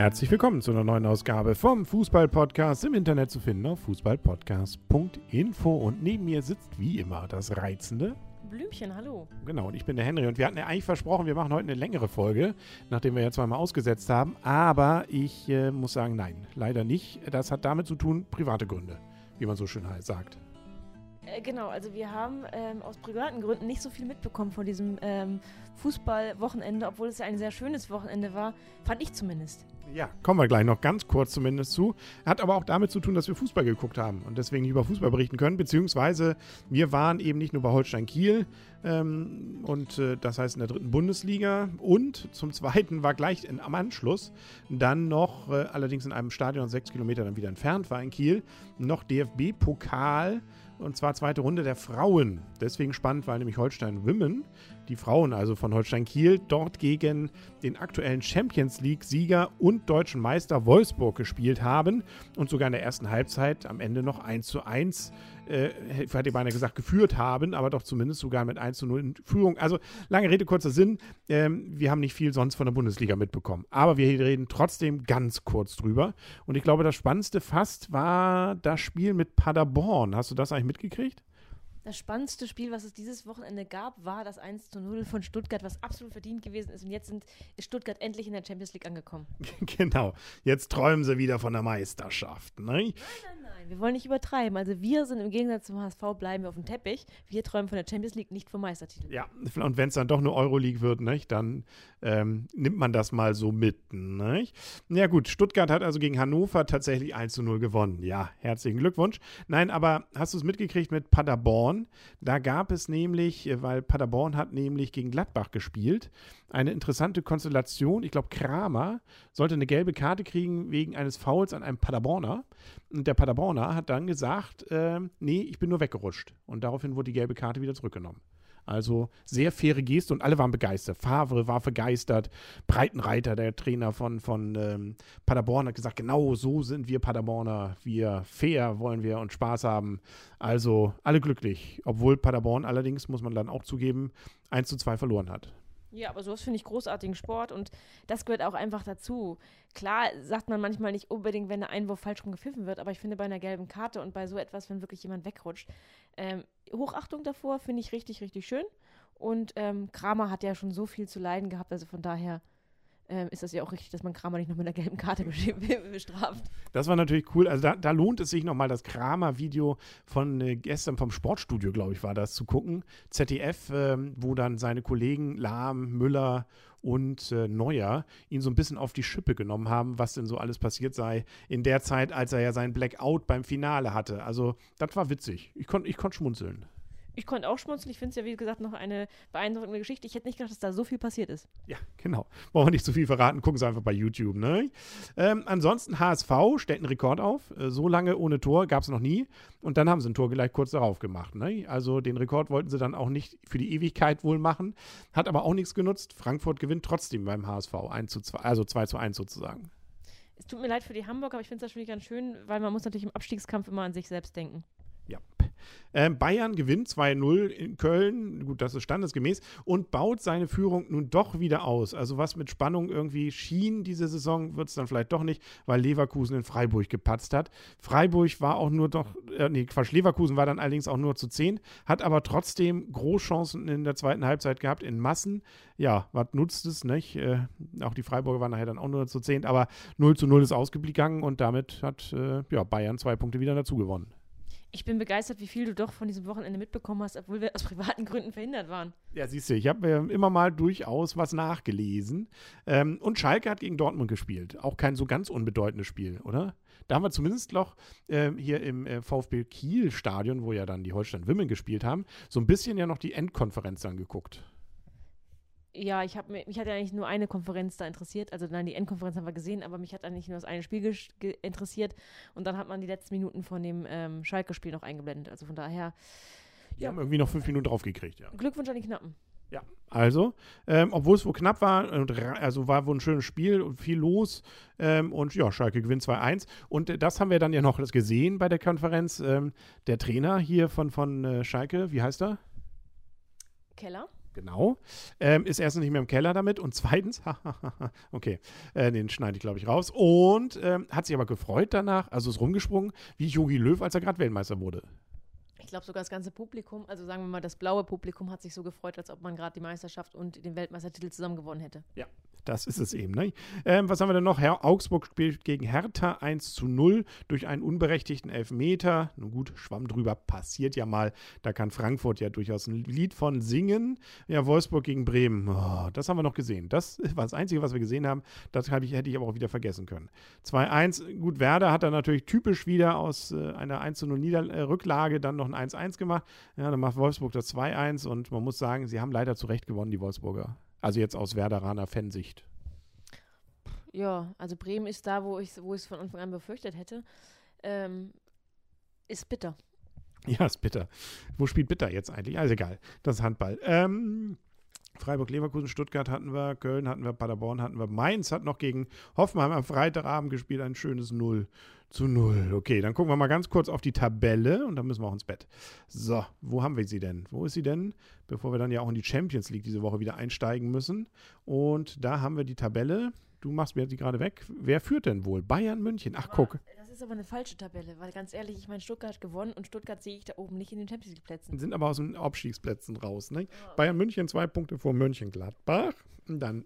Herzlich willkommen zu einer neuen Ausgabe vom Fußball-Podcast im Internet zu finden auf fußballpodcast.info. Und neben mir sitzt wie immer das reizende Blümchen, hallo. Genau, und ich bin der Henry. Und wir hatten ja eigentlich versprochen, wir machen heute eine längere Folge, nachdem wir ja zweimal ausgesetzt haben. Aber ich äh, muss sagen, nein, leider nicht. Das hat damit zu tun, private Gründe, wie man so schön sagt. Äh, genau, also wir haben ähm, aus privaten Gründen nicht so viel mitbekommen von diesem ähm, Fußballwochenende, obwohl es ja ein sehr schönes Wochenende war, fand ich zumindest. Ja, kommen wir gleich noch ganz kurz zumindest zu. Hat aber auch damit zu tun, dass wir Fußball geguckt haben und deswegen nicht über Fußball berichten können, beziehungsweise wir waren eben nicht nur bei Holstein Kiel ähm, und äh, das heißt in der dritten Bundesliga und zum Zweiten war gleich in, am Anschluss dann noch, äh, allerdings in einem Stadion sechs Kilometer dann wieder entfernt war in Kiel, noch DFB-Pokal und zwar zweite Runde der Frauen. Deswegen spannend, weil nämlich Holstein Women, die Frauen also von Holstein Kiel, dort gegen den aktuellen Champions League-Sieger und deutschen Meister Wolfsburg gespielt haben und sogar in der ersten Halbzeit am Ende noch 1 zu 1 äh, hätte ich beinahe gesagt, geführt haben, aber doch zumindest sogar mit 1 zu 0 in Führung. Also lange Rede, kurzer Sinn. Ähm, wir haben nicht viel sonst von der Bundesliga mitbekommen. Aber wir reden trotzdem ganz kurz drüber. Und ich glaube, das Spannendste fast war das Spiel mit Paderborn. Hast du das eigentlich mitgekriegt? Das spannendste Spiel, was es dieses Wochenende gab, war das 1 zu 0 von Stuttgart, was absolut verdient gewesen ist. Und jetzt sind, ist Stuttgart endlich in der Champions League angekommen. genau. Jetzt träumen sie wieder von der Meisterschaft. Ne? Nein, nein, nein. Wir wollen nicht übertreiben. Also wir sind im Gegensatz zum HSV bleiben wir auf dem Teppich. Wir träumen von der Champions League, nicht vom Meistertitel. Ja, und wenn es dann doch eine Euroleague wird, nicht, dann ähm, nimmt man das mal so mit. Nicht? Ja gut, Stuttgart hat also gegen Hannover tatsächlich 1 zu 0 gewonnen. Ja, herzlichen Glückwunsch. Nein, aber hast du es mitgekriegt mit Paderborn? Da gab es nämlich, äh, weil Paderborn hat nämlich gegen Gladbach gespielt, eine interessante Konstellation. Ich glaube, Kramer sollte eine gelbe Karte kriegen wegen eines Fouls an einem Paderborner. Und der Paderborner hat dann gesagt, äh, nee, ich bin nur weggerutscht. Und daraufhin wurde die gelbe Karte wieder zurückgenommen. Also sehr faire Geste und alle waren begeistert. Favre war begeistert. Breitenreiter, der Trainer von, von ähm, Paderborn, hat gesagt, genau so sind wir Paderborner. Wir fair wollen wir und Spaß haben. Also alle glücklich. Obwohl Paderborn allerdings, muss man dann auch zugeben, 1 zu 2 verloren hat. Ja, aber sowas finde ich großartigen Sport und das gehört auch einfach dazu. Klar sagt man manchmal nicht unbedingt, wenn der Einwurf falsch rum gepfiffen wird, aber ich finde bei einer gelben Karte und bei so etwas, wenn wirklich jemand wegrutscht, ähm, Hochachtung davor finde ich richtig, richtig schön. Und ähm, Kramer hat ja schon so viel zu leiden gehabt, also von daher ähm, ist das ja auch richtig, dass man Kramer nicht noch mit einer gelben Karte bestraft. Das war natürlich cool. Also da, da lohnt es sich nochmal das Kramer-Video von äh, gestern vom Sportstudio, glaube ich, war das zu gucken. ZDF, ähm, wo dann seine Kollegen Lahm, Müller und äh, Neuer ihn so ein bisschen auf die Schippe genommen haben, was denn so alles passiert sei in der Zeit, als er ja seinen Blackout beim Finale hatte. Also das war witzig. Ich konnte ich konnt schmunzeln. Ich konnte auch schmunzeln. Ich finde es ja, wie gesagt, noch eine beeindruckende Geschichte. Ich hätte nicht gedacht, dass da so viel passiert ist. Ja, genau. Wollen wir nicht zu viel verraten, gucken Sie einfach bei YouTube. Ne? Ähm, ansonsten, HSV stellt einen Rekord auf. Äh, so lange ohne Tor gab es noch nie. Und dann haben sie ein Tor gleich kurz darauf gemacht. Ne? Also den Rekord wollten sie dann auch nicht für die Ewigkeit wohl machen. Hat aber auch nichts genutzt. Frankfurt gewinnt trotzdem beim HSV 1 zu 2, also 2 zu 1 sozusagen. Es tut mir leid für die Hamburger, aber ich finde es natürlich ganz schön, weil man muss natürlich im Abstiegskampf immer an sich selbst denken. Ja. Ähm, Bayern gewinnt 2-0 in Köln, gut, das ist standesgemäß, und baut seine Führung nun doch wieder aus. Also was mit Spannung irgendwie schien diese Saison, wird es dann vielleicht doch nicht, weil Leverkusen in Freiburg gepatzt hat. Freiburg war auch nur doch, äh, nee, Quatsch, Leverkusen war dann allerdings auch nur zu 10, hat aber trotzdem Großchancen in der zweiten Halbzeit gehabt, in Massen. Ja, was nutzt es, nicht? Äh, auch die Freiburger waren nachher dann auch nur zu 10, aber 0 zu 0 ist ausgegangen und damit hat äh, ja, Bayern zwei Punkte wieder dazu gewonnen. Ich bin begeistert, wie viel du doch von diesem Wochenende mitbekommen hast, obwohl wir aus privaten Gründen verhindert waren. Ja, siehst du, ich habe äh, immer mal durchaus was nachgelesen. Ähm, und Schalke hat gegen Dortmund gespielt. Auch kein so ganz unbedeutendes Spiel, oder? Da haben wir zumindest noch äh, hier im äh, VfB Kiel-Stadion, wo ja dann die Holstein Wimmen gespielt haben, so ein bisschen ja noch die Endkonferenz angeguckt ja, ich habe mich hat ja eigentlich nur eine Konferenz da interessiert. Also nein, die Endkonferenz haben wir gesehen, aber mich hat eigentlich nur das eine Spiel interessiert. Und dann hat man die letzten Minuten von dem ähm, Schalke-Spiel noch eingeblendet. Also von daher. Die ja. haben irgendwie noch fünf Minuten draufgekriegt, ja. Glückwunsch an die Knappen. Ja, also, ähm, obwohl es wohl knapp war, also war wohl ein schönes Spiel und viel los. Ähm, und ja, Schalke gewinnt 2-1. Und äh, das haben wir dann ja noch gesehen bei der Konferenz. Ähm, der Trainer hier von, von äh, Schalke, wie heißt er? Keller. Genau. Ähm, ist erstens nicht mehr im Keller damit und zweitens, okay, äh, den schneide ich, glaube ich, raus. Und ähm, hat sich aber gefreut danach, also ist rumgesprungen, wie Jogi Löw, als er gerade Weltmeister wurde. Ich glaube sogar das ganze Publikum, also sagen wir mal, das blaue Publikum hat sich so gefreut, als ob man gerade die Meisterschaft und den Weltmeistertitel zusammen gewonnen hätte. Ja, das ist es eben. Ne? Ähm, was haben wir denn noch? Herr Augsburg spielt gegen Hertha 1 zu 0 durch einen unberechtigten Elfmeter. Nun gut, Schwamm drüber, passiert ja mal. Da kann Frankfurt ja durchaus ein Lied von singen. Ja, Wolfsburg gegen Bremen. Oh, das haben wir noch gesehen. Das war das Einzige, was wir gesehen haben. Das ich, hätte ich aber auch wieder vergessen können. 2-1. Gut, Werder hat dann natürlich typisch wieder aus äh, einer 1 zu 0 Nieder äh, Rücklage dann noch ein 1-1 gemacht. Ja, dann macht Wolfsburg das 2-1 und man muss sagen, sie haben leider zu Recht gewonnen, die Wolfsburger. Also jetzt aus Werderaner Fansicht. Ja, also Bremen ist da, wo ich wo es von Anfang an befürchtet hätte. Ähm, ist bitter. Ja, ist bitter. Wo spielt bitter jetzt eigentlich? Also egal, das ist Handball. Ähm, Freiburg, Leverkusen, Stuttgart hatten wir, Köln hatten wir, Paderborn hatten wir, Mainz hat noch gegen Hoffenheim am Freitagabend gespielt, ein schönes 0 zu 0. Okay, dann gucken wir mal ganz kurz auf die Tabelle und dann müssen wir auch ins Bett. So, wo haben wir sie denn? Wo ist sie denn? Bevor wir dann ja auch in die Champions League diese Woche wieder einsteigen müssen. Und da haben wir die Tabelle. Du machst mir die gerade weg. Wer führt denn wohl? Bayern München. Ach, guck. Das ist aber eine falsche Tabelle, weil ganz ehrlich, ich meine, Stuttgart hat gewonnen und Stuttgart sehe ich da oben nicht in den Champions League Plätzen. Sind aber aus den Abstiegsplätzen raus. Ne? Oh. Bayern München zwei Punkte vor Mönchengladbach. Und dann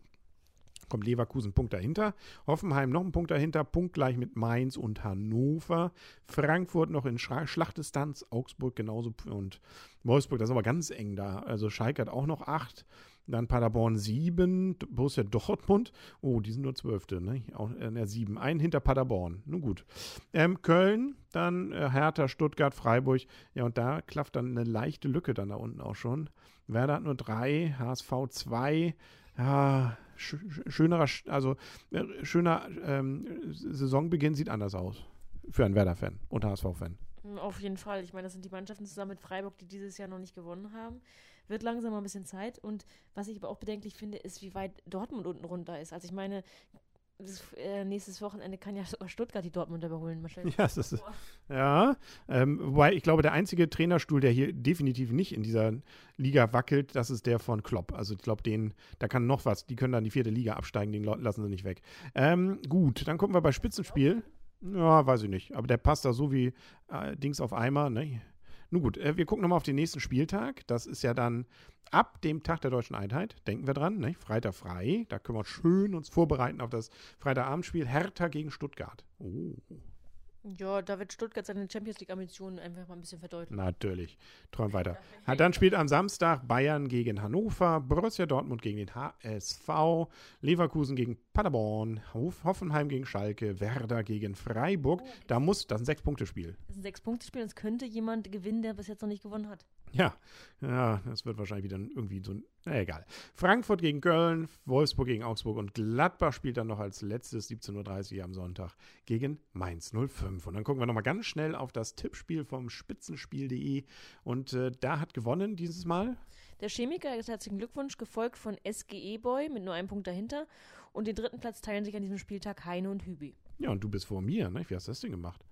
kommt Leverkusen Punkt dahinter. Hoffenheim noch ein Punkt dahinter, punktgleich mit Mainz und Hannover. Frankfurt noch in Schlachtdistanz, Augsburg genauso und Wolfsburg, das ist aber ganz eng da. Also Schalke hat auch noch acht. Dann Paderborn sieben, Borussia Dortmund, oh, die sind nur Zwölfte, ne? Auch, äh, sieben, ein hinter Paderborn, nun gut. Ähm, Köln, dann äh, Hertha, Stuttgart, Freiburg, ja, und da klafft dann eine leichte Lücke dann da unten auch schon. Werder hat nur drei, HSV zwei, ja, sch schönerer, also äh, schöner ähm, Saisonbeginn sieht anders aus. Für einen Werder-Fan und HSV-Fan. Auf jeden Fall. Ich meine, das sind die Mannschaften zusammen mit Freiburg, die dieses Jahr noch nicht gewonnen haben. Wird langsam mal ein bisschen Zeit. Und was ich aber auch bedenklich finde, ist, wie weit Dortmund unten runter ist. Also ich meine, das, äh, nächstes Wochenende kann ja sogar Stuttgart die Dortmund überholen. Ja, das ist, ja ähm, wobei ich glaube, der einzige Trainerstuhl, der hier definitiv nicht in dieser Liga wackelt, das ist der von Klopp. Also ich glaube, den, da kann noch was, die können dann die vierte Liga absteigen, den lassen sie nicht weg. Ähm, gut, dann gucken wir bei Spitzenspiel. Ja, weiß ich nicht. Aber der passt da so wie äh, Dings auf Eimer, ne? Nun gut, äh, wir gucken nochmal auf den nächsten Spieltag. Das ist ja dann ab dem Tag der deutschen Einheit. Denken wir dran, ne? Freitag frei. Da können wir schön uns vorbereiten auf das Freitagabendspiel Hertha gegen Stuttgart. Oh. Ja, da wird Stuttgart seine Champions League-Ambitionen einfach mal ein bisschen verdeutlichen. Natürlich. Träum weiter. Dann spielt am Samstag Bayern gegen Hannover, Borussia Dortmund gegen den HSV, Leverkusen gegen Paderborn, Hoffenheim gegen Schalke, Werder gegen Freiburg. Oh, da muss, das ist ein Sechs-Punkte-Spiel. Das ist ein Sechs-Punkte-Spiel und es könnte jemand gewinnen, der bis jetzt noch nicht gewonnen hat. Ja, ja, das wird wahrscheinlich wieder irgendwie so ein, na egal. Frankfurt gegen Köln, Wolfsburg gegen Augsburg und Gladbach spielt dann noch als letztes 17.30 Uhr am Sonntag gegen Mainz 05. Und dann gucken wir nochmal ganz schnell auf das Tippspiel vom Spitzenspiel.de und äh, da hat gewonnen dieses Mal. Der Chemiker, herzlichen Glückwunsch, gefolgt von SGE Boy mit nur einem Punkt dahinter. Und den dritten Platz teilen sich an diesem Spieltag Heine und Hübi. Ja, und du bist vor mir, ne? Wie hast du das denn gemacht?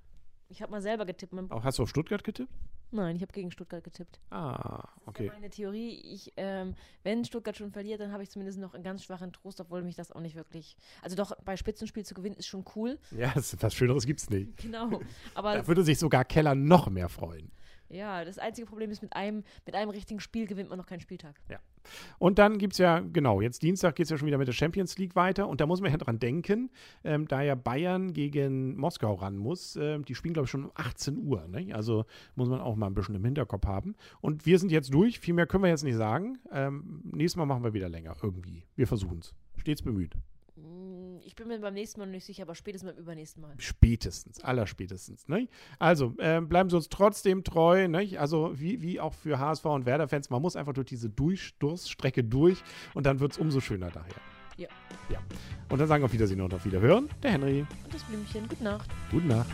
Ich habe mal selber getippt. Auch hast du auf Stuttgart getippt? Nein, ich habe gegen Stuttgart getippt. Ah, okay. Das ist meine Theorie. Ich, ähm, wenn Stuttgart schon verliert, dann habe ich zumindest noch einen ganz schwachen Trost, obwohl mich das auch nicht wirklich. Also doch, bei Spitzenspiel zu gewinnen ist schon cool. Ja, was Schöneres gibt es nicht. Genau. Aber da würde sich sogar Keller noch mehr freuen. Ja, das einzige Problem ist, mit einem, mit einem richtigen Spiel gewinnt man noch keinen Spieltag. Ja. Und dann gibt es ja, genau, jetzt Dienstag geht es ja schon wieder mit der Champions League weiter. Und da muss man ja dran denken, ähm, da ja Bayern gegen Moskau ran muss. Ähm, die spielen, glaube ich, schon um 18 Uhr. Ne? Also muss man auch mal ein bisschen im Hinterkopf haben. Und wir sind jetzt durch. Viel mehr können wir jetzt nicht sagen. Ähm, nächstes Mal machen wir wieder länger irgendwie. Wir versuchen es. Stets bemüht. Mm, ich bin mir beim nächsten Mal noch nicht sicher, aber spätestens beim übernächsten Mal. Spätestens, allerspätestens. Ne? Also äh, bleiben Sie uns trotzdem treu. Ne? Also wie, wie auch für HSV und Werder-Fans, man muss einfach durch diese Durchstoßstrecke durch und dann wird es umso schöner daher. Ja. Ja. Und dann sagen wir auf Wiedersehen und auf Wiederhören. Der Henry. Und das Blümchen. Gute Nacht. Gute Nacht.